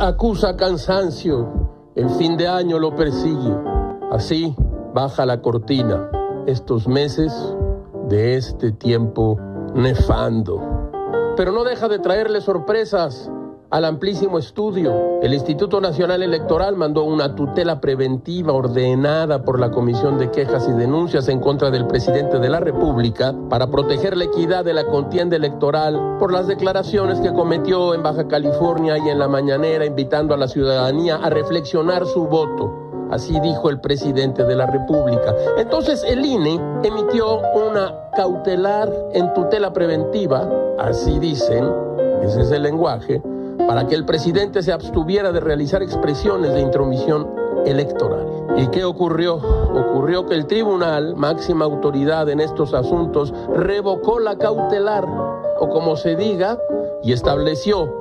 acusa cansancio, el fin de año lo persigue. Así baja la cortina estos meses de este tiempo nefando. Pero no deja de traerle sorpresas al amplísimo estudio. El Instituto Nacional Electoral mandó una tutela preventiva ordenada por la Comisión de Quejas y Denuncias en contra del presidente de la República para proteger la equidad de la contienda electoral por las declaraciones que cometió en Baja California y en la mañanera invitando a la ciudadanía a reflexionar su voto. Así dijo el presidente de la República. Entonces el INE emitió una cautelar en tutela preventiva, así dicen, ese es el lenguaje, para que el presidente se abstuviera de realizar expresiones de intromisión electoral. ¿Y qué ocurrió? Ocurrió que el tribunal, máxima autoridad en estos asuntos, revocó la cautelar, o como se diga, y estableció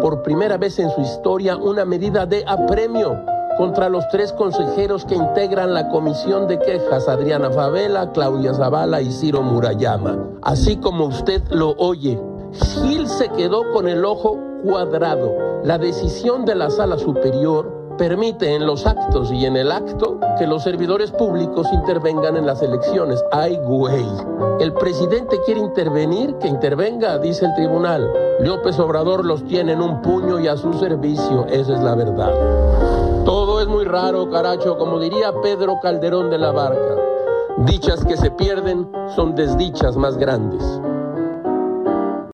por primera vez en su historia una medida de apremio contra los tres consejeros que integran la comisión de quejas, Adriana Favela, Claudia Zavala y Ciro Murayama. Así como usted lo oye, Gil se quedó con el ojo cuadrado. La decisión de la sala superior permite en los actos y en el acto que los servidores públicos intervengan en las elecciones. ¡Ay, güey! El presidente quiere intervenir, que intervenga, dice el tribunal. López Obrador los tiene en un puño y a su servicio, esa es la verdad. Todo es muy raro, caracho, como diría Pedro Calderón de la Barca. Dichas que se pierden son desdichas más grandes.